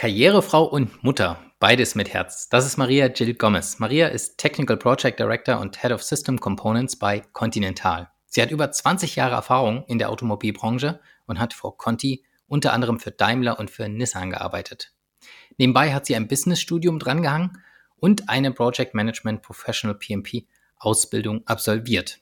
Karrierefrau und Mutter, beides mit Herz. Das ist Maria Jill Gomez. Maria ist Technical Project Director und Head of System Components bei Continental. Sie hat über 20 Jahre Erfahrung in der Automobilbranche und hat vor Conti unter anderem für Daimler und für Nissan gearbeitet. Nebenbei hat sie ein Businessstudium drangehangen und eine Project Management Professional PMP Ausbildung absolviert.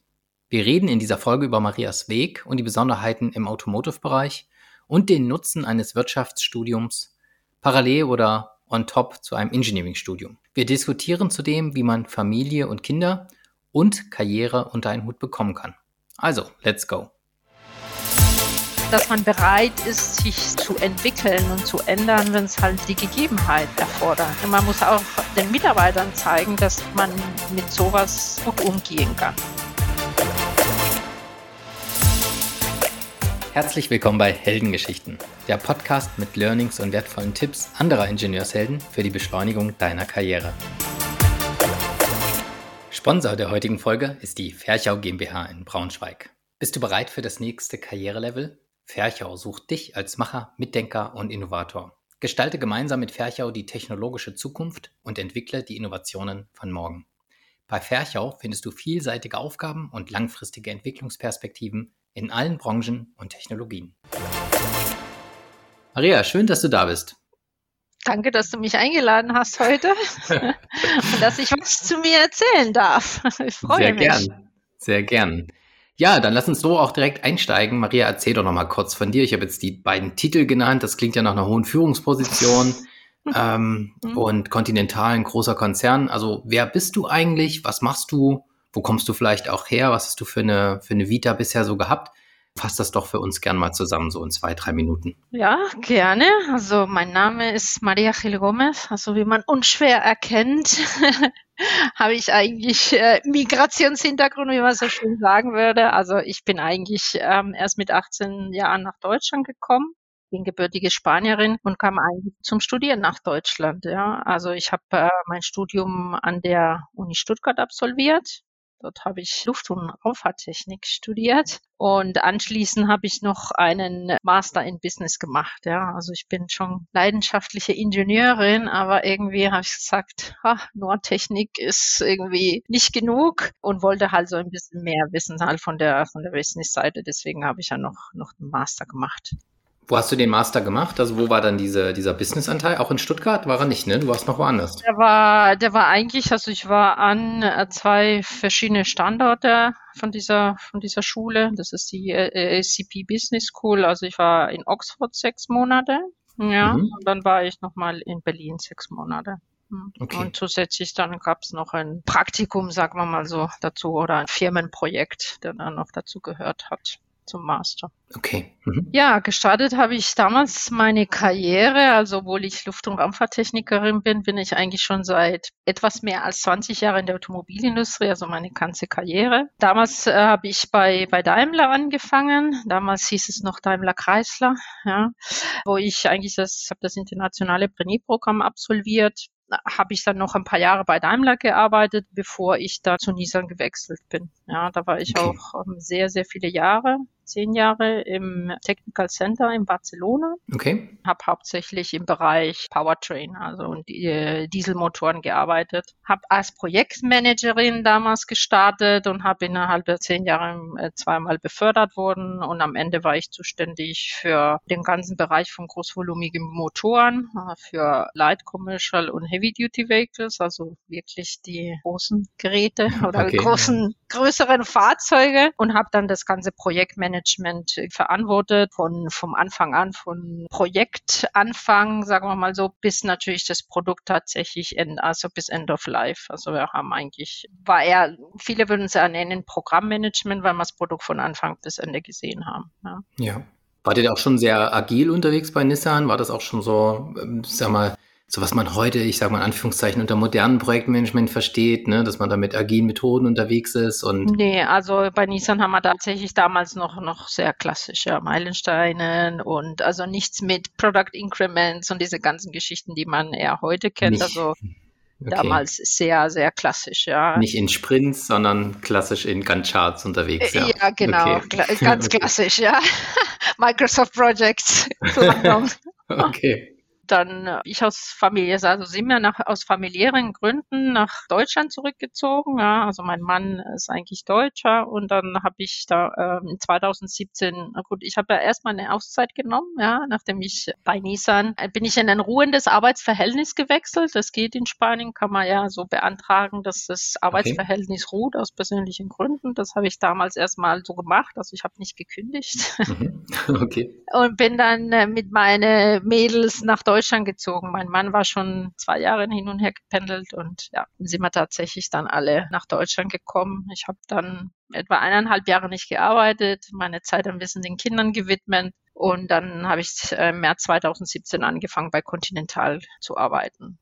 Wir reden in dieser Folge über Marias Weg und die Besonderheiten im Automotive-Bereich und den Nutzen eines Wirtschaftsstudiums parallel oder on top zu einem Engineering-Studium. Wir diskutieren zudem, wie man Familie und Kinder und Karriere unter einen Hut bekommen kann. Also, let's go. Dass man bereit ist, sich zu entwickeln und zu ändern, wenn es halt die Gegebenheit erfordert. Und man muss auch den Mitarbeitern zeigen, dass man mit sowas gut umgehen kann. Herzlich willkommen bei Heldengeschichten, der Podcast mit Learnings und wertvollen Tipps anderer Ingenieurshelden für die Beschleunigung deiner Karriere. Sponsor der heutigen Folge ist die Ferchau GmbH in Braunschweig. Bist du bereit für das nächste Karrierelevel? Ferchau sucht dich als Macher, Mitdenker und Innovator. Gestalte gemeinsam mit Ferchau die technologische Zukunft und entwickle die Innovationen von morgen. Bei Ferchau findest du vielseitige Aufgaben und langfristige Entwicklungsperspektiven in allen Branchen und Technologien. Maria, schön, dass du da bist. Danke, dass du mich eingeladen hast heute und dass ich was zu mir erzählen darf. Ich freue sehr mich. Sehr gern, sehr gern. Ja, dann lass uns so auch direkt einsteigen. Maria, erzähl doch noch mal kurz von dir. Ich habe jetzt die beiden Titel genannt. Das klingt ja nach einer hohen Führungsposition ähm, mhm. und kontinentalen großer Konzern. Also wer bist du eigentlich? Was machst du? Wo kommst du vielleicht auch her? Was hast du für eine, für eine Vita bisher so gehabt? Fass das doch für uns gern mal zusammen, so in zwei, drei Minuten. Ja, gerne. Also mein Name ist Maria Gil Gomez. Also wie man unschwer erkennt, habe ich eigentlich äh, Migrationshintergrund, wie man so schön sagen würde. Also ich bin eigentlich ähm, erst mit 18 Jahren nach Deutschland gekommen bin gebürtige Spanierin und kam eigentlich zum Studieren nach Deutschland. Ja. Also ich habe äh, mein Studium an der Uni Stuttgart absolviert Dort habe ich Luft- und Raumfahrttechnik studiert und anschließend habe ich noch einen Master in Business gemacht. Ja, also ich bin schon leidenschaftliche Ingenieurin, aber irgendwie habe ich gesagt, ach, nur Technik ist irgendwie nicht genug und wollte halt so ein bisschen mehr wissen halt von der von der Business-Seite. Deswegen habe ich ja noch noch einen Master gemacht. Wo hast du den Master gemacht? Also wo war dann diese, dieser Business-Anteil? Auch in Stuttgart war er nicht, ne? Du warst noch woanders. Der war, der war eigentlich, also ich war an äh, zwei verschiedene Standorte von dieser, von dieser Schule. Das ist die äh, ACP Business School. Also ich war in Oxford sechs Monate. Ja, mhm. und dann war ich nochmal in Berlin sechs Monate. Hm. Okay. Und zusätzlich dann gab es noch ein Praktikum, sagen wir mal so, dazu oder ein Firmenprojekt, der dann noch dazu gehört hat zum Master. Okay. Mhm. Ja, gestartet habe ich damals meine Karriere. Also, obwohl ich Luft- und Raumfahrttechnikerin bin, bin ich eigentlich schon seit etwas mehr als 20 Jahren in der Automobilindustrie, also meine ganze Karriere. Damals äh, habe ich bei, bei Daimler angefangen. Damals hieß es noch Daimler Chrysler, ja, wo ich eigentlich das, habe das internationale Trainee-Programm absolviert habe ich dann noch ein paar Jahre bei Daimler gearbeitet, bevor ich da zu Nissan gewechselt bin. Ja, da war ich okay. auch um, ähm, sehr, sehr viele Jahre zehn Jahre im Technical Center in Barcelona. Okay. Habe hauptsächlich im Bereich Powertrain, also äh, Dieselmotoren gearbeitet. Habe als Projektmanagerin damals gestartet und habe innerhalb der zehn Jahre äh, zweimal befördert worden und am Ende war ich zuständig für den ganzen Bereich von großvolumigen Motoren, äh, für Light Commercial und Heavy Duty Vehicles, also wirklich die großen Geräte oder okay, großen, ja. größeren Fahrzeuge und habe dann das ganze Projektmanagement Management verantwortet, von, vom Anfang an, von Projektanfang, sagen wir mal so, bis natürlich das Produkt tatsächlich, end, also bis End of Life. Also wir haben eigentlich, war eher, viele würden es ja nennen, Programmmanagement, weil wir das Produkt von Anfang bis Ende gesehen haben. Ja. ja. Wart ihr auch schon sehr agil unterwegs bei Nissan? War das auch schon so, ähm, sag mal, so was man heute, ich sage mal in Anführungszeichen, unter modernen Projektmanagement versteht, ne? dass man da mit agilen Methoden unterwegs ist und. Nee, also bei Nissan haben wir tatsächlich damals noch, noch sehr klassische Meilensteine und also nichts mit Product Increments und diese ganzen Geschichten, die man eher heute kennt. Nicht. Also Okay. Damals sehr, sehr klassisch, ja. Nicht in Sprints, sondern klassisch in Gantt-Charts unterwegs, ja. Ja, genau, okay. ganz klassisch, ja. Microsoft Projects. okay. Dann äh, ich aus Familie, also sind wir nach, aus familiären Gründen nach Deutschland zurückgezogen. Ja, also mein Mann ist eigentlich Deutscher und dann habe ich da ähm, 2017, gut, ich habe ja erstmal eine Auszeit genommen, ja, nachdem ich bei Nissan äh, bin ich in ein ruhendes Arbeitsverhältnis gewechselt. Das geht in Spanien, kann man ja so beantragen, dass das Arbeitsverhältnis okay. ruht aus persönlichen Gründen. Das habe ich damals erstmal so gemacht, also ich habe nicht gekündigt. Mhm. Okay. Und bin dann äh, mit meinen Mädels nach Deutschland gezogen. Mein Mann war schon zwei Jahre hin und her gependelt und ja, sind wir tatsächlich dann alle nach Deutschland gekommen. Ich habe dann etwa eineinhalb Jahre nicht gearbeitet, meine Zeit ein bisschen den Kindern gewidmet und dann habe ich äh, im März 2017 angefangen bei Continental zu arbeiten.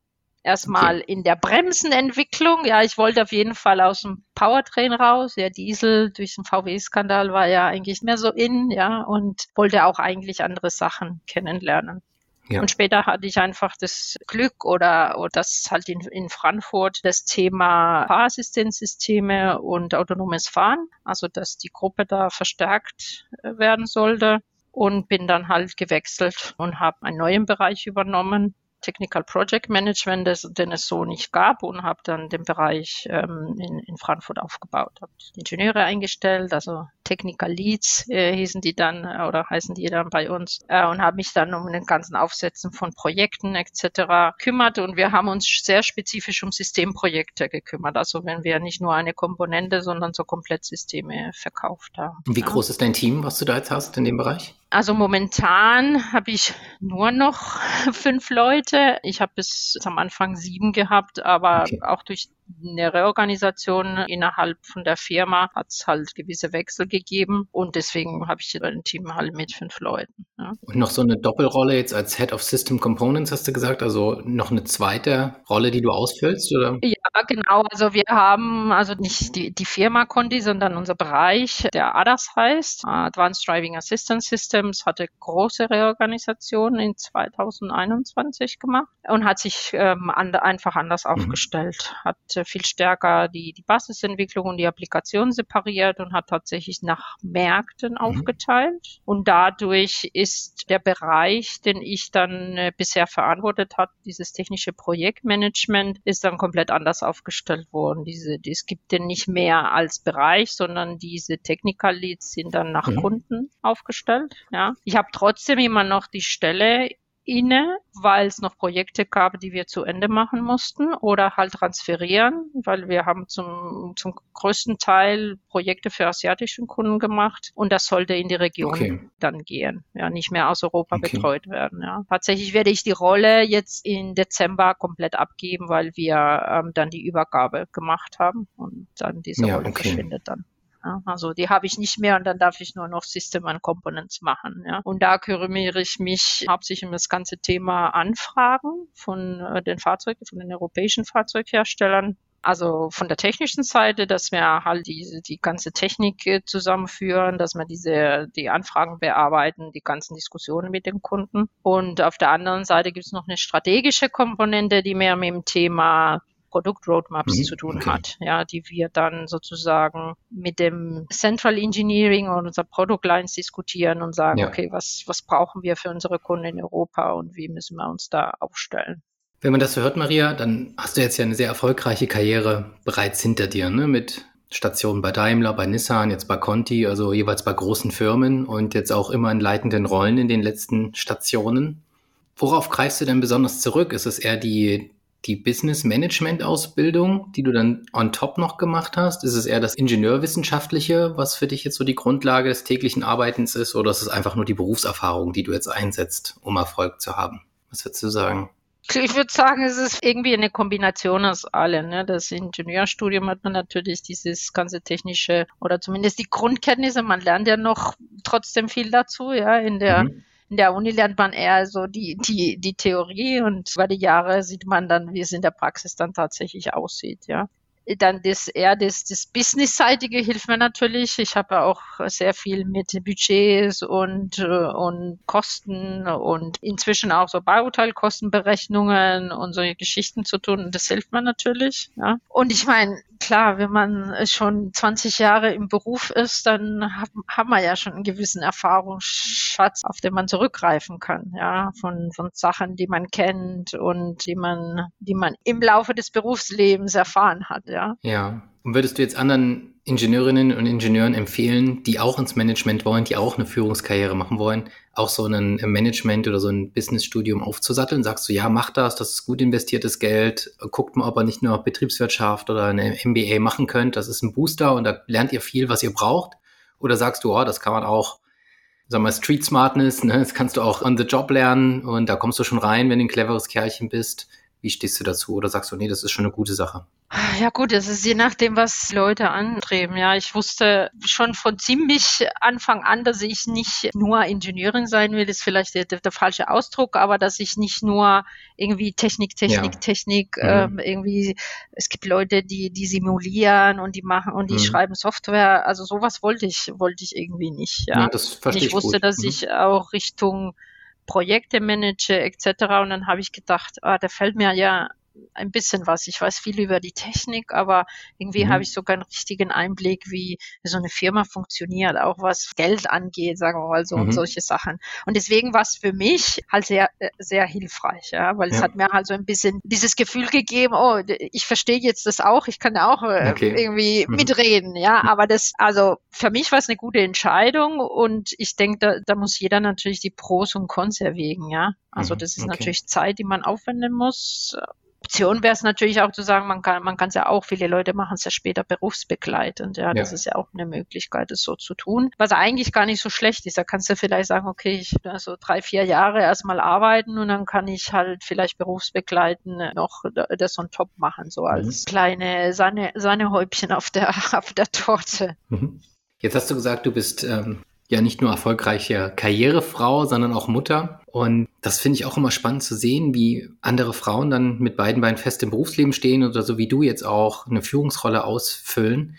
Erstmal okay. in der Bremsenentwicklung. Ja, ich wollte auf jeden Fall aus dem Powertrain raus. Der Diesel durch den VW-Skandal war ja eigentlich mehr so in, ja, und wollte auch eigentlich andere Sachen kennenlernen. Ja. Und später hatte ich einfach das Glück oder, oder das halt in, in Frankfurt das Thema Fahrassistenzsysteme und autonomes Fahren, also dass die Gruppe da verstärkt äh, werden sollte. Und bin dann halt gewechselt und habe einen neuen Bereich übernommen Technical Project Management, das, den es so nicht gab und habe dann den Bereich ähm, in, in Frankfurt aufgebaut. Habe Ingenieure eingestellt, also Technical Leads äh, hießen die dann äh, oder heißen die dann bei uns äh, und habe mich dann um den ganzen Aufsetzen von Projekten etc. kümmert und wir haben uns sehr spezifisch um Systemprojekte gekümmert. Also wenn wir nicht nur eine Komponente, sondern so Komplettsysteme verkauft haben. Wie groß ist dein Team, was du da jetzt hast in dem Bereich? Also momentan habe ich nur noch fünf Leute. Ich habe bis am Anfang sieben gehabt, aber okay. auch durch eine Reorganisation innerhalb von der Firma hat es halt gewisse Wechsel gegeben und deswegen habe ich ein Team halt mit fünf Leuten. Ja. Und noch so eine Doppelrolle jetzt als Head of System Components hast du gesagt, also noch eine zweite Rolle, die du ausfüllst, oder? Ja, genau. Also wir haben also nicht die, die Firma Conti, sondern unser Bereich, der ADAS heißt, Advanced Driving Assistance Systems, hatte große Reorganisation in 2021 gemacht und hat sich ähm, an, einfach anders mhm. aufgestellt, hat viel stärker die, die Basisentwicklung und die Applikation separiert und hat tatsächlich nach Märkten mhm. aufgeteilt. Und dadurch ist der Bereich, den ich dann äh, bisher verantwortet habe, dieses technische Projektmanagement, ist dann komplett anders aufgestellt worden. Diese, die, es gibt den nicht mehr als Bereich, sondern diese Technical Leads sind dann nach mhm. Kunden aufgestellt. Ja. Ich habe trotzdem immer noch die Stelle inne, weil es noch Projekte gab, die wir zu Ende machen mussten oder halt transferieren, weil wir haben zum, zum größten Teil Projekte für asiatische Kunden gemacht und das sollte in die Region okay. dann gehen, ja, nicht mehr aus Europa okay. betreut werden. Ja. Tatsächlich werde ich die Rolle jetzt in Dezember komplett abgeben, weil wir ähm, dann die Übergabe gemacht haben und dann diese ja, Rolle okay. verschwindet dann. Ja, also die habe ich nicht mehr und dann darf ich nur noch System and Components machen. Ja. Und da kümmere ich mich hauptsächlich um das ganze Thema Anfragen von äh, den Fahrzeugen, von den europäischen Fahrzeugherstellern. Also von der technischen Seite, dass wir halt die, die ganze Technik äh, zusammenführen, dass wir diese, die Anfragen bearbeiten, die ganzen Diskussionen mit den Kunden. Und auf der anderen Seite gibt es noch eine strategische Komponente, die mehr mit dem Thema Produktroadmaps mhm, zu tun okay. hat, ja, die wir dann sozusagen mit dem Central Engineering und unserer Product Lines diskutieren und sagen, ja. okay, was, was brauchen wir für unsere Kunden in Europa und wie müssen wir uns da aufstellen? Wenn man das so hört, Maria, dann hast du jetzt ja eine sehr erfolgreiche Karriere bereits hinter dir, ne? mit Stationen bei Daimler, bei Nissan, jetzt bei Conti, also jeweils bei großen Firmen und jetzt auch immer in leitenden Rollen in den letzten Stationen. Worauf greifst du denn besonders zurück? Ist es eher die, die Business Management Ausbildung, die du dann on top noch gemacht hast? Ist es eher das Ingenieurwissenschaftliche, was für dich jetzt so die Grundlage des täglichen Arbeitens ist, oder ist es einfach nur die Berufserfahrung, die du jetzt einsetzt, um Erfolg zu haben? Was würdest du sagen? Ich würde sagen, es ist irgendwie eine Kombination aus allem. Ne? Das Ingenieurstudium hat man natürlich dieses ganze technische oder zumindest die Grundkenntnisse. Man lernt ja noch trotzdem viel dazu, ja, in der mhm in der Uni lernt man eher so die, die, die Theorie und über die Jahre sieht man dann, wie es in der Praxis dann tatsächlich aussieht, ja. Dann das eher das, das Business-seitige hilft mir natürlich. Ich habe auch sehr viel mit Budgets und, und Kosten und inzwischen auch so Bauteilkostenberechnungen und solche Geschichten zu tun. Das hilft mir natürlich. Ja. Und ich meine, klar, wenn man schon 20 Jahre im Beruf ist, dann hat, hat man ja schon einen gewissen Erfahrungsschatz, auf den man zurückgreifen kann, ja, von, von Sachen, die man kennt und die man, die man im Laufe des Berufslebens erfahren hat, ja. Ja. Und würdest du jetzt anderen Ingenieurinnen und Ingenieuren empfehlen, die auch ins Management wollen, die auch eine Führungskarriere machen wollen, auch so ein Management oder so ein Businessstudium aufzusatteln? Sagst du, ja, mach das, das ist gut investiertes Geld, guckt mal, ob ihr nicht nur Betriebswirtschaft oder eine MBA machen könnt, das ist ein Booster und da lernt ihr viel, was ihr braucht? Oder sagst du, oh, das kann man auch, sag mal, Street Smartness, ne? das kannst du auch on the job lernen und da kommst du schon rein, wenn du ein cleveres Kerlchen bist. Wie stehst du dazu? Oder sagst du, nee, das ist schon eine gute Sache? Ja gut, es ist je nachdem, was Leute anstreben. Ja, ich wusste schon von ziemlich Anfang an, dass ich nicht nur Ingenieurin sein will, ist vielleicht der, der, falsche Ausdruck, aber dass ich nicht nur irgendwie Technik, Technik, ja. Technik, mhm. ähm, irgendwie, es gibt Leute, die, die simulieren und die machen und die mhm. schreiben Software. Also sowas wollte ich, wollte ich irgendwie nicht. Ja, ja das verstehe ich. Ich wusste, gut. dass mhm. ich auch Richtung Projekte manage etc. Und dann habe ich gedacht, ah, da fällt mir ja ein bisschen was. Ich weiß viel über die Technik, aber irgendwie mhm. habe ich sogar einen richtigen Einblick, wie so eine Firma funktioniert, auch was Geld angeht, sagen wir mal so mhm. und solche Sachen. Und deswegen war es für mich halt sehr, äh, sehr hilfreich, ja, weil ja. es hat mir halt so ein bisschen dieses Gefühl gegeben, oh, ich verstehe jetzt das auch, ich kann auch äh, okay. irgendwie mhm. mitreden, ja, aber das, also für mich war es eine gute Entscheidung und ich denke, da, da muss jeder natürlich die Pros und Cons erwägen, ja. Also mhm. das ist okay. natürlich Zeit, die man aufwenden muss Option wäre es natürlich auch zu sagen, man kann man kann es ja auch, viele Leute machen es ja später berufsbegleitend. Ja, das ja. ist ja auch eine Möglichkeit, es so zu tun. Was eigentlich gar nicht so schlecht ist. Da kannst du vielleicht sagen, okay, ich so drei, vier Jahre erstmal arbeiten und dann kann ich halt vielleicht berufsbegleitend noch das on top machen, so als mhm. kleine Sahne, Sahnehäubchen auf der, auf der Torte. Mhm. Jetzt hast du gesagt, du bist ähm, ja nicht nur erfolgreiche Karrierefrau, sondern auch Mutter. Und das finde ich auch immer spannend zu sehen, wie andere Frauen dann mit beiden Beinen fest im Berufsleben stehen oder so wie du jetzt auch eine Führungsrolle ausfüllen.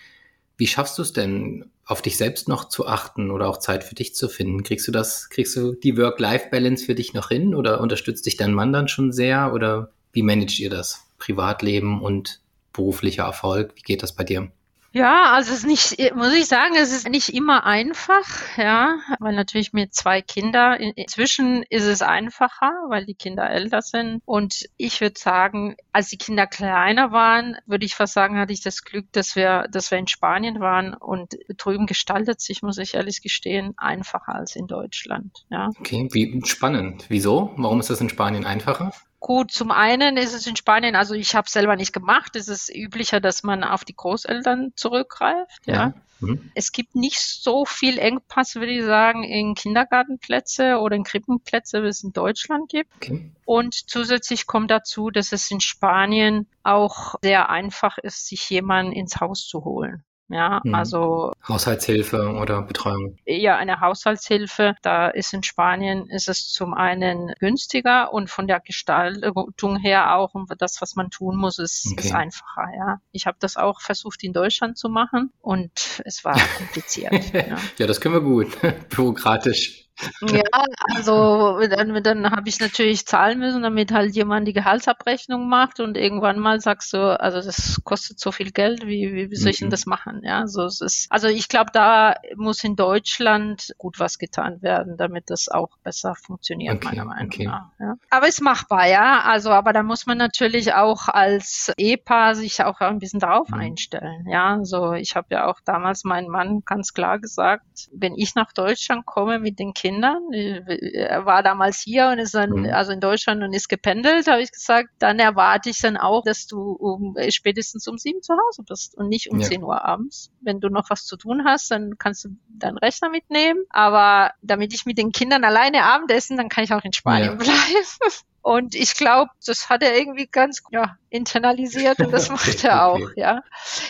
Wie schaffst du es denn, auf dich selbst noch zu achten oder auch Zeit für dich zu finden? Kriegst du das, kriegst du die Work-Life-Balance für dich noch hin oder unterstützt dich dein Mann dann schon sehr oder wie managt ihr das? Privatleben und beruflicher Erfolg, wie geht das bei dir? Ja, also es ist nicht, muss ich sagen, es ist nicht immer einfach, ja, weil natürlich mit zwei Kindern, inzwischen ist es einfacher, weil die Kinder älter sind. Und ich würde sagen, als die Kinder kleiner waren, würde ich fast sagen, hatte ich das Glück, dass wir, dass wir in Spanien waren und drüben gestaltet sich, muss ich ehrlich gestehen, einfacher als in Deutschland, ja. Okay, wie spannend. Wieso? Warum ist das in Spanien einfacher? Gut, zum einen ist es in Spanien, also ich habe es selber nicht gemacht, es ist üblicher, dass man auf die Großeltern zurückgreift. Ja. ja. Mhm. Es gibt nicht so viel Engpass, würde ich sagen, in Kindergartenplätze oder in Krippenplätze, wie es in Deutschland gibt. Okay. Und zusätzlich kommt dazu, dass es in Spanien auch sehr einfach ist, sich jemanden ins Haus zu holen. Ja, mhm. also Haushaltshilfe oder Betreuung. Ja, eine Haushaltshilfe. Da ist in Spanien ist es zum einen günstiger und von der Gestaltung her auch und das, was man tun muss, ist, okay. ist einfacher. Ja, ich habe das auch versucht in Deutschland zu machen und es war kompliziert. ja. ja, das können wir gut. Bürokratisch. Ja, also dann, dann habe ich natürlich zahlen müssen, damit halt jemand die Gehaltsabrechnung macht und irgendwann mal sagst du, also das kostet so viel Geld, wie, wie, wie soll ich denn mhm. das machen? Ja, also es ist, also ich glaube, da muss in Deutschland gut was getan werden, damit das auch besser funktioniert, okay, meiner Meinung okay. nach. Ja. Aber ist machbar, ja. Also, aber da muss man natürlich auch als Ehepaar sich auch ein bisschen drauf mhm. einstellen. Ja, so ich habe ja auch damals meinen Mann ganz klar gesagt, wenn ich nach Deutschland komme mit den Kindern, Kindern. Er war damals hier und ist dann, mhm. also in Deutschland und ist gependelt, habe ich gesagt, dann erwarte ich dann auch, dass du um, spätestens um sieben zu Hause bist und nicht um zehn ja. Uhr abends. Wenn du noch was zu tun hast, dann kannst du deinen Rechner mitnehmen. Aber damit ich mit den Kindern alleine Abendessen, dann kann ich auch in Spanien ja. bleiben. Und ich glaube, das hat er irgendwie ganz ja, internalisiert und das macht er auch, ja.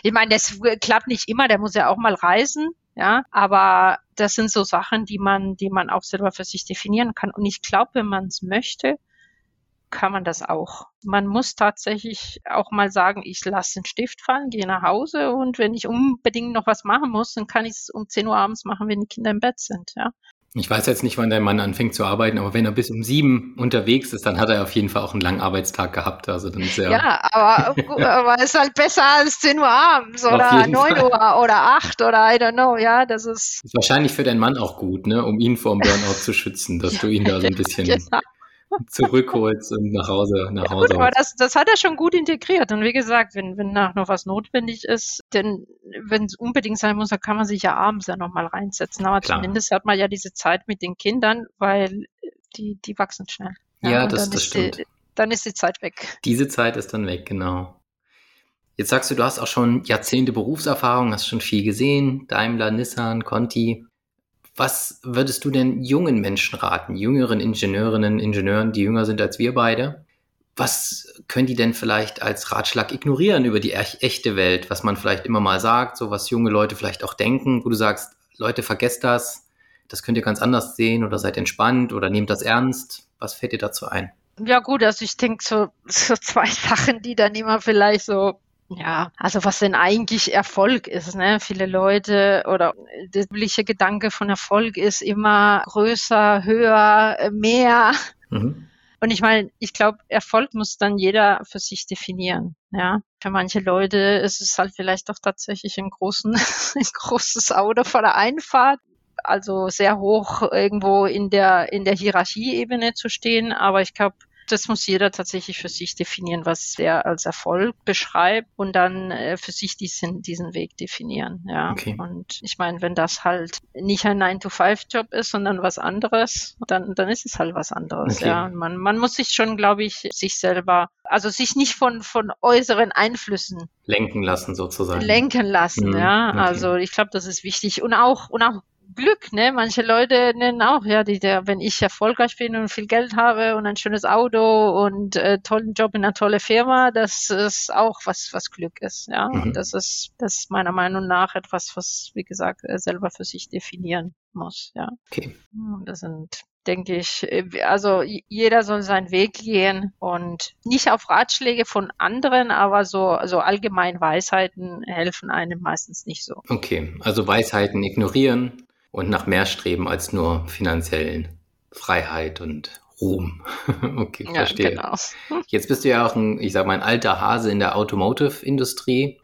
Ich meine, das klappt nicht immer, der muss ja auch mal reisen. Ja, aber das sind so Sachen, die man, die man auch selber für sich definieren kann. Und ich glaube, wenn man es möchte, kann man das auch. Man muss tatsächlich auch mal sagen, ich lasse den Stift fallen, gehe nach Hause und wenn ich unbedingt noch was machen muss, dann kann ich es um 10 Uhr abends machen, wenn die Kinder im Bett sind. Ja. Ich weiß jetzt nicht, wann dein Mann anfängt zu arbeiten, aber wenn er bis um sieben unterwegs ist, dann hat er auf jeden Fall auch einen langen Arbeitstag gehabt. Also dann ist er ja, aber, aber es ist halt besser als 10 Uhr abends oder 9 Fall. Uhr oder 8 oder I don't know. Ja, das ist. ist wahrscheinlich für deinen Mann auch gut, ne, um ihn vor dem Burnout zu schützen, dass du ihn da so ein bisschen genau zurückholst und nach Hause nach Hause. Ja, gut, aber das, das hat er schon gut integriert. Und wie gesagt, wenn, wenn nach noch was notwendig ist, denn wenn es unbedingt sein muss, dann kann man sich ja abends ja nochmal reinsetzen. Aber Klar. zumindest hat man ja diese Zeit mit den Kindern, weil die, die wachsen schnell. Ja, ja das, das stimmt. Die, dann ist die Zeit weg. Diese Zeit ist dann weg, genau. Jetzt sagst du, du hast auch schon Jahrzehnte Berufserfahrung, hast schon viel gesehen, Daimler, Nissan, Conti. Was würdest du denn jungen Menschen raten, jüngeren Ingenieurinnen, Ingenieuren, die jünger sind als wir beide? Was können die denn vielleicht als Ratschlag ignorieren über die echte Welt, was man vielleicht immer mal sagt, so was junge Leute vielleicht auch denken, wo du sagst, Leute, vergesst das, das könnt ihr ganz anders sehen oder seid entspannt oder nehmt das ernst. Was fällt dir dazu ein? Ja gut, also ich denke so, so zwei Sachen, die dann immer vielleicht so ja, also was denn eigentlich Erfolg ist, ne? Viele Leute oder der übliche Gedanke von Erfolg ist immer größer, höher, mehr. Mhm. Und ich meine, ich glaube, Erfolg muss dann jeder für sich definieren. Ja, für manche Leute ist es halt vielleicht doch tatsächlich ein, großen, ein großes Auto vor der Einfahrt, also sehr hoch irgendwo in der in der Hierarchieebene zu stehen. Aber ich glaube, das muss jeder tatsächlich für sich definieren, was er als Erfolg beschreibt und dann äh, für sich diesen, diesen Weg definieren. Ja. Okay. Und ich meine, wenn das halt nicht ein 9-to-5-Job ist, sondern was anderes, dann, dann ist es halt was anderes. Okay. Ja. Und man, man muss sich schon, glaube ich, sich selber, also sich nicht von, von äußeren Einflüssen lenken lassen sozusagen. Lenken lassen, mhm. ja. Okay. Also ich glaube, das ist wichtig. Und auch, und auch Glück, ne? Manche Leute nennen auch, ja, die, der, wenn ich erfolgreich bin und viel Geld habe und ein schönes Auto und äh, tollen Job in einer tolle Firma, das ist auch was, was Glück ist, ja. Mhm. Und das ist, das ist meiner Meinung nach etwas, was, wie gesagt, er selber für sich definieren muss, ja. Okay. Das sind denke ich, äh, also jeder soll seinen Weg gehen und nicht auf Ratschläge von anderen, aber so, so allgemein Weisheiten helfen einem meistens nicht so. Okay, also Weisheiten ignorieren, und nach mehr streben als nur finanziellen Freiheit und Ruhm. okay, ja, verstehe. Genau. Jetzt bist du ja auch ein, ich sag mal, ein alter Hase in der Automotive-Industrie.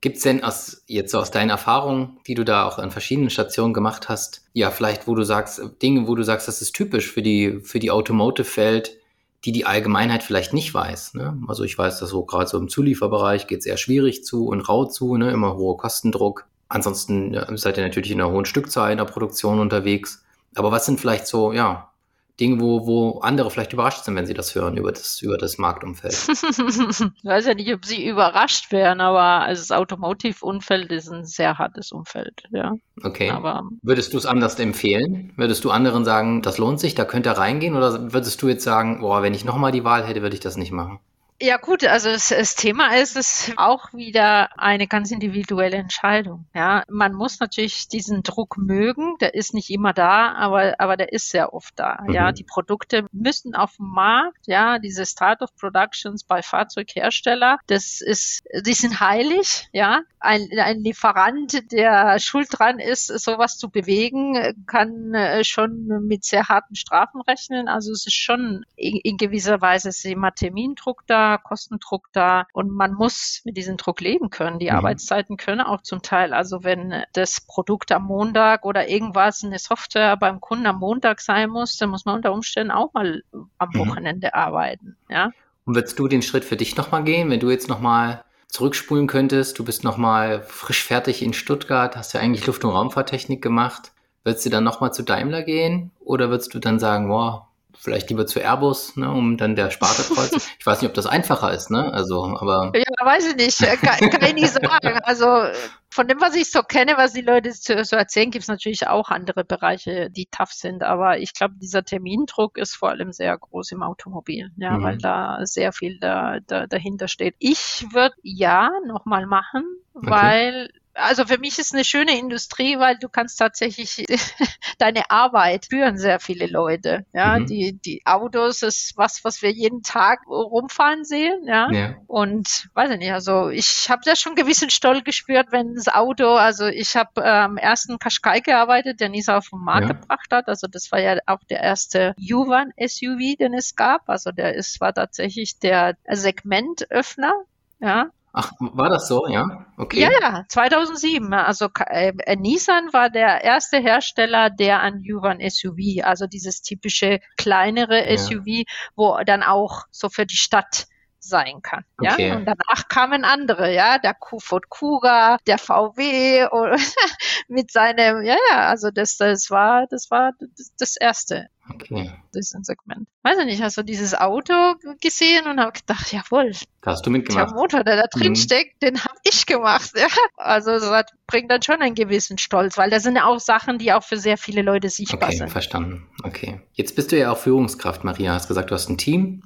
Gibt es denn aus, jetzt so aus deinen Erfahrungen, die du da auch an verschiedenen Stationen gemacht hast, ja, vielleicht, wo du sagst, Dinge, wo du sagst, das ist typisch für die, für die Automotive-Welt, die die Allgemeinheit vielleicht nicht weiß. Ne? Also ich weiß, dass so gerade so im Zulieferbereich geht es eher schwierig zu und rau zu, ne? immer hoher Kostendruck. Ansonsten seid ihr natürlich in einer hohen Stückzahl in der Produktion unterwegs. Aber was sind vielleicht so, ja, Dinge, wo, wo andere vielleicht überrascht sind, wenn sie das hören über das, über das Marktumfeld. ich weiß ja nicht, ob sie überrascht wären, aber also das Automotive-Umfeld ist ein sehr hartes Umfeld, ja. Okay. Aber, würdest du es anders empfehlen? Würdest du anderen sagen, das lohnt sich, da könnt ihr reingehen? Oder würdest du jetzt sagen, boah, wenn ich nochmal die Wahl hätte, würde ich das nicht machen? Ja gut, also das, das, Thema ist es auch wieder eine ganz individuelle Entscheidung. Ja, man muss natürlich diesen Druck mögen. Der ist nicht immer da, aber aber der ist sehr oft da. Mhm. Ja, die Produkte müssen auf dem Markt. Ja, diese Start of Productions bei Fahrzeughersteller, das ist, die sind heilig. Ja, ein, ein Lieferant, der schuld dran ist, sowas zu bewegen, kann äh, schon mit sehr harten Strafen rechnen. Also es ist schon in, in gewisser Weise ist immer Termindruck da Kostendruck da und man muss mit diesem Druck leben können. Die mhm. Arbeitszeiten können auch zum Teil, also wenn das Produkt am Montag oder irgendwas, eine Software beim Kunden am Montag sein muss, dann muss man unter Umständen auch mal am mhm. Wochenende arbeiten. Ja. Und würdest du den Schritt für dich nochmal gehen, wenn du jetzt nochmal zurückspulen könntest, du bist nochmal frisch fertig in Stuttgart, hast ja eigentlich Luft- und Raumfahrttechnik gemacht, würdest du dann nochmal zu Daimler gehen oder würdest du dann sagen, boah, vielleicht lieber zu Airbus, ne, um dann der Sparte kreuz. ich weiß nicht, ob das einfacher ist, ne? Also, aber. Ja, weiß ich nicht. Kann, kann ich nicht sagen. Also von dem, was ich so kenne, was die Leute so, erzählen, gibt es natürlich auch andere Bereiche, die tough sind. Aber ich glaube, dieser Termindruck ist vor allem sehr groß im Automobil, ja, mhm. weil da sehr viel da, da, dahinter steht. Ich würde ja nochmal machen, okay. weil also für mich ist eine schöne Industrie, weil du kannst tatsächlich deine Arbeit führen sehr viele Leute. Ja, mhm. die, die Autos ist was, was wir jeden Tag rumfahren sehen. Ja, ja. und weiß ich nicht, also ich habe da schon gewissen Stolz gespürt, wenn das Auto, also ich habe am ähm, ersten Qashqai gearbeitet, der Nisa auf den Markt ja. gebracht hat. Also das war ja auch der erste Juvan SUV, den es gab. Also der ist, war tatsächlich der Segmentöffner. Ja, Ach, war das so, ja? Okay. Ja, ja, 2007. Also äh, Nissan war der erste Hersteller, der an Juvan SUV, also dieses typische kleinere ja. SUV, wo dann auch so für die Stadt sein kann. Okay. Ja? Und danach kamen andere, ja, der Ford Kuga, der VW mit seinem, ja, ja, also das, das war, das war das, das erste. Okay. Das ist ein Segment. Weiß ich nicht, hast du dieses Auto gesehen und habe gedacht, jawohl. Da hast du mitgemacht. Der Motor, der da drin mhm. steckt, den habe ich gemacht. Ja. Also das bringt dann schon einen gewissen Stolz, weil das sind ja auch Sachen, die auch für sehr viele Leute sichtbar okay, sind. verstanden. Okay. Jetzt bist du ja auch Führungskraft, Maria. Hast gesagt, du hast ein Team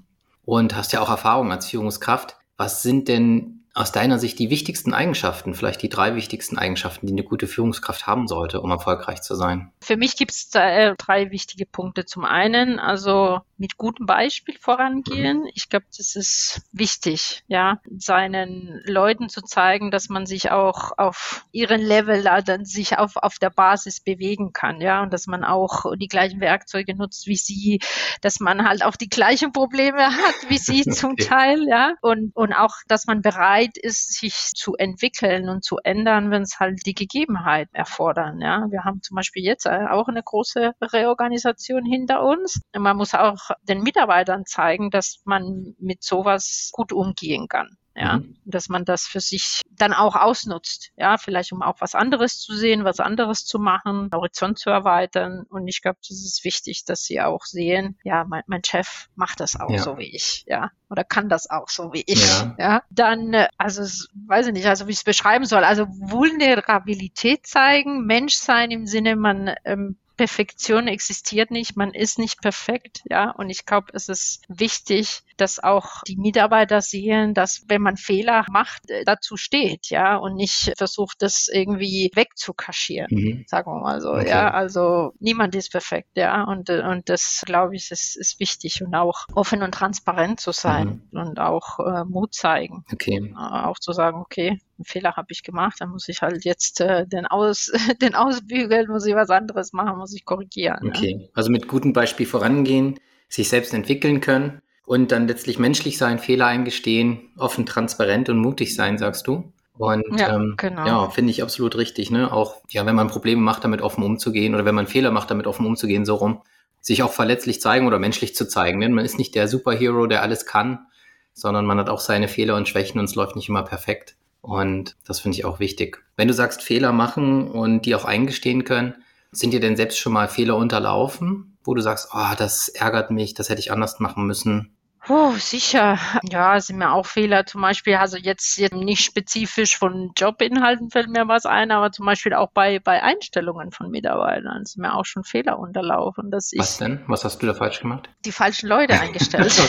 und hast ja auch Erfahrung als Führungskraft. Was sind denn aus deiner Sicht die wichtigsten Eigenschaften, vielleicht die drei wichtigsten Eigenschaften, die eine gute Führungskraft haben sollte, um erfolgreich zu sein? Für mich gibt es äh, drei wichtige Punkte. Zum einen, also mit gutem Beispiel vorangehen. Mhm. Ich glaube, das ist wichtig, ja, seinen Leuten zu zeigen, dass man sich auch auf ihren Level dann sich auf, auf der Basis bewegen kann, ja, und dass man auch die gleichen Werkzeuge nutzt wie sie, dass man halt auch die gleichen Probleme hat wie sie zum okay. Teil, ja, und, und auch, dass man bereit ist, sich zu entwickeln und zu ändern, wenn es halt die Gegebenheit erfordern. Ja, wir haben zum Beispiel jetzt äh, auch eine große Reorganisation hinter uns. Man muss auch den Mitarbeitern zeigen, dass man mit sowas gut umgehen kann ja, mhm. dass man das für sich dann auch ausnutzt, ja, vielleicht um auch was anderes zu sehen, was anderes zu machen, Horizont zu erweitern und ich glaube, das ist wichtig, dass sie auch sehen, ja, mein, mein Chef macht das auch ja. so wie ich, ja, oder kann das auch so wie ich, ja, ja. dann, äh, also, weiß ich nicht, also wie ich es beschreiben soll, also Vulnerabilität zeigen, Mensch sein im Sinne, man ähm, Perfektion existiert nicht, man ist nicht perfekt, ja. Und ich glaube, es ist wichtig, dass auch die Mitarbeiter sehen, dass wenn man Fehler macht, äh, dazu steht, ja, und nicht versucht, das irgendwie wegzukaschieren, mhm. sagen wir mal so, okay. ja. Also niemand ist perfekt, ja. Und, äh, und das, glaube ich, ist, ist wichtig und auch offen und transparent zu sein mhm. und auch äh, Mut zeigen. Okay. Äh, auch zu sagen, okay, einen Fehler habe ich gemacht, dann muss ich halt jetzt äh, den, Aus, den ausbügeln, muss ich was anderes machen, muss ich korrigieren. Okay, ja. also mit gutem Beispiel vorangehen, sich selbst entwickeln können und dann letztlich menschlich sein, Fehler eingestehen, offen, transparent und mutig sein, sagst du? Und ja, ähm, genau. ja finde ich absolut richtig. Ne? Auch ja, wenn man Probleme macht, damit offen umzugehen oder wenn man Fehler macht, damit offen umzugehen, so rum, sich auch verletzlich zeigen oder menschlich zu zeigen. Denn man ist nicht der Superhero, der alles kann, sondern man hat auch seine Fehler und Schwächen und es läuft nicht immer perfekt. Und das finde ich auch wichtig. Wenn du sagst, Fehler machen und die auch eingestehen können, sind dir denn selbst schon mal Fehler unterlaufen, wo du sagst, oh, das ärgert mich, das hätte ich anders machen müssen? Oh, sicher. Ja, sind mir auch Fehler. Zum Beispiel, also jetzt, jetzt nicht spezifisch von Jobinhalten fällt mir was ein, aber zum Beispiel auch bei, bei Einstellungen von Mitarbeitern sind mir auch schon Fehler unterlaufen. Dass was denn? Was hast du da falsch gemacht? Die falschen Leute eingestellt.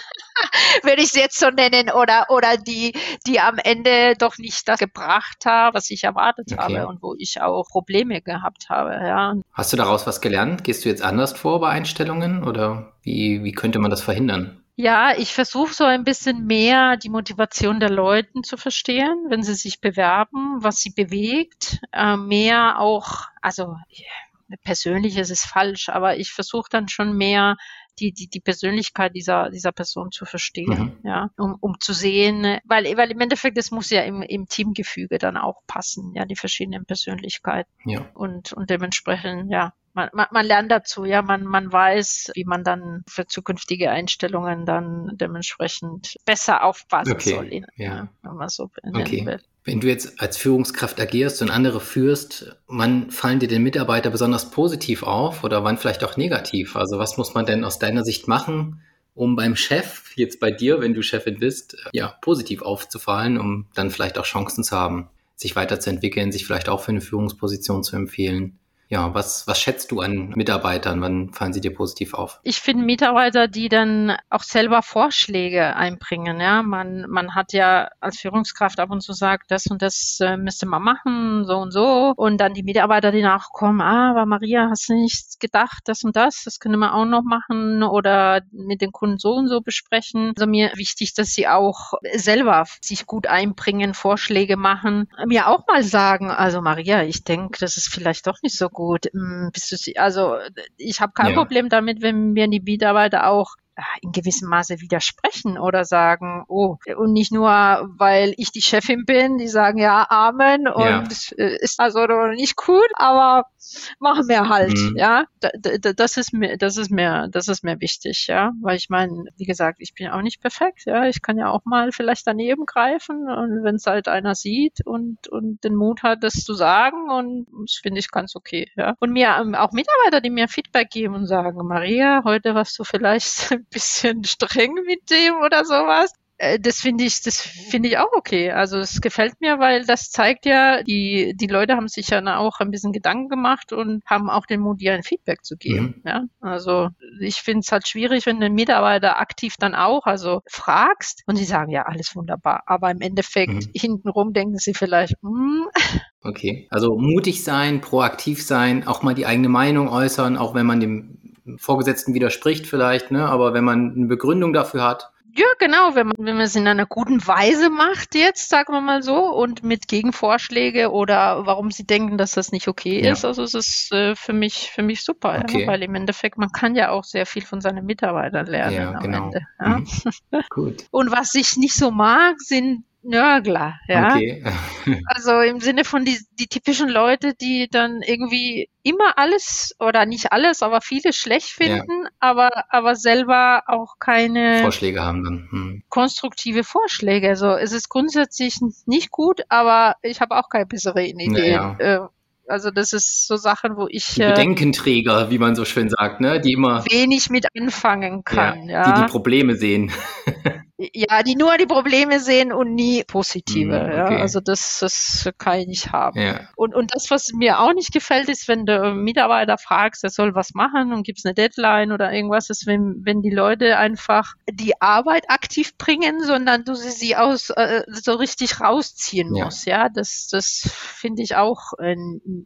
würde ich es jetzt so nennen, oder, oder die, die am Ende doch nicht das gebracht haben, was ich erwartet okay. habe und wo ich auch Probleme gehabt habe. Ja. Hast du daraus was gelernt? Gehst du jetzt anders vor bei Einstellungen oder wie, wie könnte man das verhindern? Ja, ich versuche so ein bisschen mehr die Motivation der Leute zu verstehen, wenn sie sich bewerben, was sie bewegt, äh, mehr auch, also persönlich ist es falsch, aber ich versuche dann schon mehr die, die, die Persönlichkeit dieser, dieser Person zu verstehen, mhm. ja, um, um zu sehen, weil, weil im Endeffekt, das muss ja im, im Teamgefüge dann auch passen, ja, die verschiedenen Persönlichkeiten. Ja. Und, und dementsprechend, ja, man, man, man lernt dazu, ja, man, man weiß, wie man dann für zukünftige Einstellungen dann dementsprechend besser aufpassen okay. soll, ja, ja. wenn man so nennen okay. will. Wenn du jetzt als Führungskraft agierst und andere führst, wann fallen dir den Mitarbeiter besonders positiv auf oder wann vielleicht auch negativ? Also was muss man denn aus deiner Sicht machen, um beim Chef, jetzt bei dir, wenn du Chefin bist, ja, positiv aufzufallen, um dann vielleicht auch Chancen zu haben, sich weiterzuentwickeln, sich vielleicht auch für eine Führungsposition zu empfehlen. Ja, was, was schätzt du an Mitarbeitern? Wann fallen sie dir positiv auf? Ich finde Mitarbeiter, die dann auch selber Vorschläge einbringen. Ja, man, man hat ja als Führungskraft ab und zu sagt, das und das äh, müsste man machen, so und so. Und dann die Mitarbeiter, die nachkommen, ah, aber Maria, hast du nicht gedacht, das und das, das können wir auch noch machen oder mit den Kunden so und so besprechen. Also mir wichtig, dass sie auch selber sich gut einbringen, Vorschläge machen, mir auch mal sagen, also Maria, ich denke, das ist vielleicht doch nicht so gut gut. Hm, bist du, also ich habe kein ja. Problem damit, wenn mir die Mitarbeiter auch in gewissem Maße widersprechen oder sagen, oh, und nicht nur, weil ich die Chefin bin, die sagen ja Amen und ja. ist also nicht gut, aber machen wir halt, mhm. ja. Das ist mir, das ist mir, das ist mir wichtig, ja, weil ich meine, wie gesagt, ich bin auch nicht perfekt, ja. Ich kann ja auch mal vielleicht daneben greifen und wenn es halt einer sieht und und den Mut hat, das zu sagen und das finde ich ganz okay, ja. Und mir ähm, auch Mitarbeiter, die mir Feedback geben und sagen, Maria, heute warst du vielleicht bisschen streng mit dem oder sowas. Äh, das finde ich, das finde ich auch okay. Also es gefällt mir, weil das zeigt ja, die, die Leute haben sich ja auch ein bisschen Gedanken gemacht und haben auch den Mut, dir ein Feedback zu geben. Mhm. Ja, also ich finde es halt schwierig, wenn ein Mitarbeiter aktiv dann auch, also fragst und sie sagen, ja, alles wunderbar. Aber im Endeffekt mhm. hintenrum denken sie vielleicht, hm. Okay, also mutig sein, proaktiv sein, auch mal die eigene Meinung äußern, auch wenn man dem Vorgesetzten widerspricht vielleicht, ne? aber wenn man eine Begründung dafür hat, ja, genau, wenn man, wenn man es in einer guten Weise macht jetzt, sagen wir mal so, und mit Gegenvorschläge oder warum sie denken, dass das nicht okay ja. ist. Also es ist äh, für mich, für mich super, okay. ja, weil im Endeffekt, man kann ja auch sehr viel von seinen Mitarbeitern lernen ja, am genau. Ende. Mhm. Gut. Und was ich nicht so mag, sind Nörgler, ja. Okay. also im Sinne von die, die typischen Leute, die dann irgendwie immer alles oder nicht alles, aber vieles schlecht finden, ja. aber, aber selber auch keine Vorschläge haben dann. Hm. konstruktive Vorschläge. Also es ist grundsätzlich nicht gut, aber ich habe auch keine bessere Idee. Ja, äh, also das ist so Sachen, wo ich die Bedenkenträger, wie man so schön sagt, ne, die immer wenig mit anfangen kann, ja, ja. die die Probleme sehen. Ja, die nur die Probleme sehen und nie positive. Mm, okay. ja. Also das, das kann ich nicht haben. Ja. Und, und das, was mir auch nicht gefällt, ist, wenn du Mitarbeiter fragst, er soll was machen und gibt's eine Deadline oder irgendwas, ist, wenn, wenn die Leute einfach die Arbeit aktiv bringen, sondern du sie, sie aus äh, so richtig rausziehen ja. musst. Ja, das, das finde ich auch äh,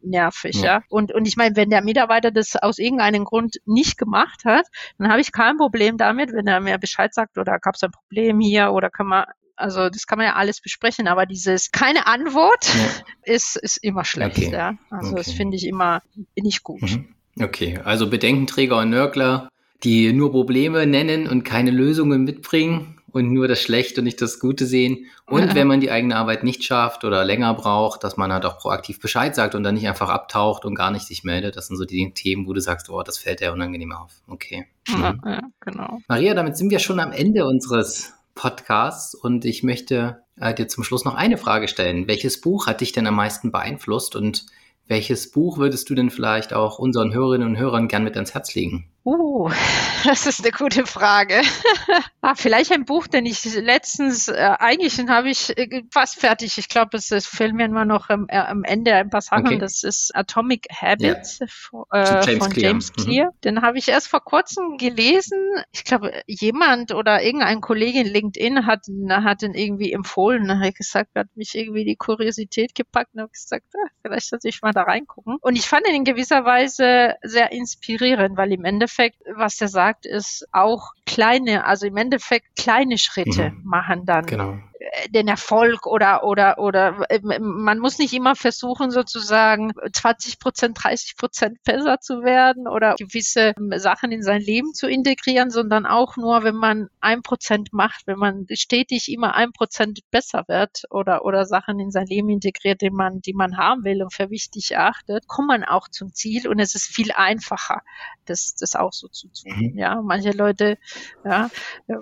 nervig. Ja. ja. Und, und ich meine, wenn der Mitarbeiter das aus irgendeinem Grund nicht gemacht hat, dann habe ich kein Problem damit, wenn er mir Bescheid sagt oder gab's ein Problem Problem hier oder kann man also das kann man ja alles besprechen, aber dieses keine Antwort ja. ist, ist immer schlecht. Okay. Ja? Also okay. das finde ich immer nicht gut. Mhm. Okay, also Bedenkenträger und Nörgler, die nur Probleme nennen und keine Lösungen mitbringen und nur das Schlechte und nicht das Gute sehen. Und ja. wenn man die eigene Arbeit nicht schafft oder länger braucht, dass man halt auch proaktiv Bescheid sagt und dann nicht einfach abtaucht und gar nicht sich meldet. Das sind so die Themen, wo du sagst, oh, das fällt dir unangenehm auf. Okay. Mhm. Ja, genau. Maria, damit sind wir schon am Ende unseres Podcasts und ich möchte äh, dir zum Schluss noch eine Frage stellen. Welches Buch hat dich denn am meisten beeinflusst und welches Buch würdest du denn vielleicht auch unseren Hörerinnen und Hörern gern mit ans Herz legen? Uh, das ist eine gute Frage. ah, vielleicht ein Buch, den ich letztens, äh, eigentlich habe ich äh, fast fertig. Ich glaube, es, es fehlt mir immer noch ähm, äh, am Ende ein paar Sachen. Okay. Das ist Atomic Habits ja. äh, James von Clear. James Clear. Mhm. Den habe ich erst vor kurzem gelesen. Ich glaube, jemand oder irgendein Kollege in LinkedIn hat, hat den irgendwie empfohlen. Da habe ich gesagt, hat mich irgendwie die Kuriosität gepackt und habe gesagt, ah, vielleicht sollte ich mal da reingucken. Und ich fand ihn in gewisser Weise sehr inspirierend, weil im Endeffekt Endeffekt, was er sagt, ist auch kleine, also im Endeffekt kleine Schritte mhm. machen dann genau. Äh, den Erfolg oder oder oder äh, man muss nicht immer versuchen sozusagen 20 Prozent, 30 Prozent besser zu werden oder gewisse ähm, Sachen in sein Leben zu integrieren, sondern auch nur, wenn man ein Prozent macht, wenn man stetig immer ein Prozent besser wird oder oder Sachen in sein Leben integriert, die man die man haben will und für wichtig erachtet, kommt man auch zum Ziel und es ist viel einfacher, das das auch so zu tun. Mhm. Ja, manche Leute, ja,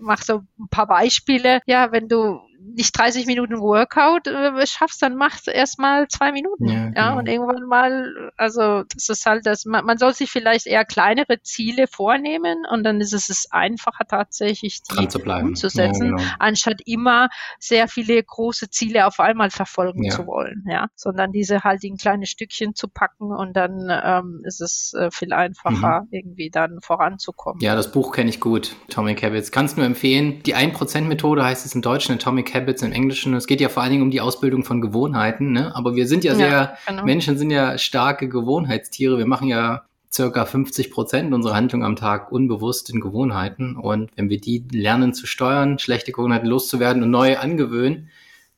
mach so ein paar Beispiele. Ja, wenn du nicht 30 Minuten Workout äh, schaffst, dann machst du erstmal zwei Minuten. Ja, ja genau. und irgendwann mal, also das ist halt das, man, man, soll sich vielleicht eher kleinere Ziele vornehmen und dann ist es es einfacher tatsächlich, die umzusetzen, ja, genau. anstatt immer sehr viele große Ziele auf einmal verfolgen ja. zu wollen, ja, sondern diese halt in kleine Stückchen zu packen und dann ähm, ist es äh, viel einfacher, mhm. irgendwie dann voranzukommen. Ja, das Buch kenne ich gut, Atomic Habits. Kannst nur empfehlen. Die 1%-Methode heißt es im Deutschen, Atomic Habits im Englischen. Es geht ja vor allen Dingen um die Ausbildung von Gewohnheiten, ne? aber wir sind ja sehr, ja, genau. Menschen sind ja starke Gewohnheitstiere. Wir machen ja circa 50 Prozent unserer Handlung am Tag unbewusst in Gewohnheiten. Und wenn wir die lernen zu steuern, schlechte Gewohnheiten loszuwerden und neue angewöhnen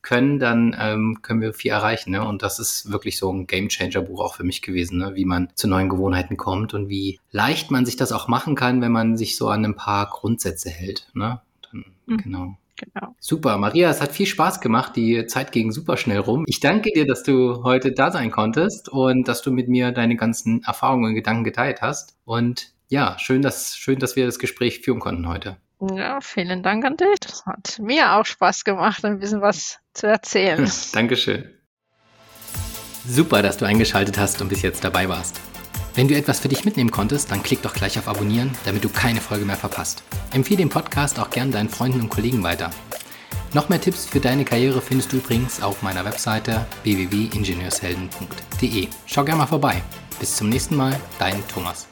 können, dann ähm, können wir viel erreichen. Ne? Und das ist wirklich so ein Game-Changer-Buch auch für mich gewesen, ne? wie man zu neuen Gewohnheiten kommt und wie leicht man sich das auch machen kann, wenn man sich so an ein paar Grundsätze hält. Ne? Dann, mhm. Genau. Genau. Super, Maria, es hat viel Spaß gemacht. Die Zeit ging super schnell rum. Ich danke dir, dass du heute da sein konntest und dass du mit mir deine ganzen Erfahrungen und Gedanken geteilt hast. Und ja, schön, dass, schön, dass wir das Gespräch führen konnten heute. Ja, vielen Dank an dich. Das hat mir auch Spaß gemacht, ein bisschen was zu erzählen. Dankeschön. Super, dass du eingeschaltet hast und bis jetzt dabei warst. Wenn du etwas für dich mitnehmen konntest, dann klick doch gleich auf Abonnieren, damit du keine Folge mehr verpasst. Empfehle den Podcast auch gern deinen Freunden und Kollegen weiter. Noch mehr Tipps für deine Karriere findest du übrigens auf meiner Webseite www.ingenieurshelden.de. Schau gerne mal vorbei. Bis zum nächsten Mal, dein Thomas.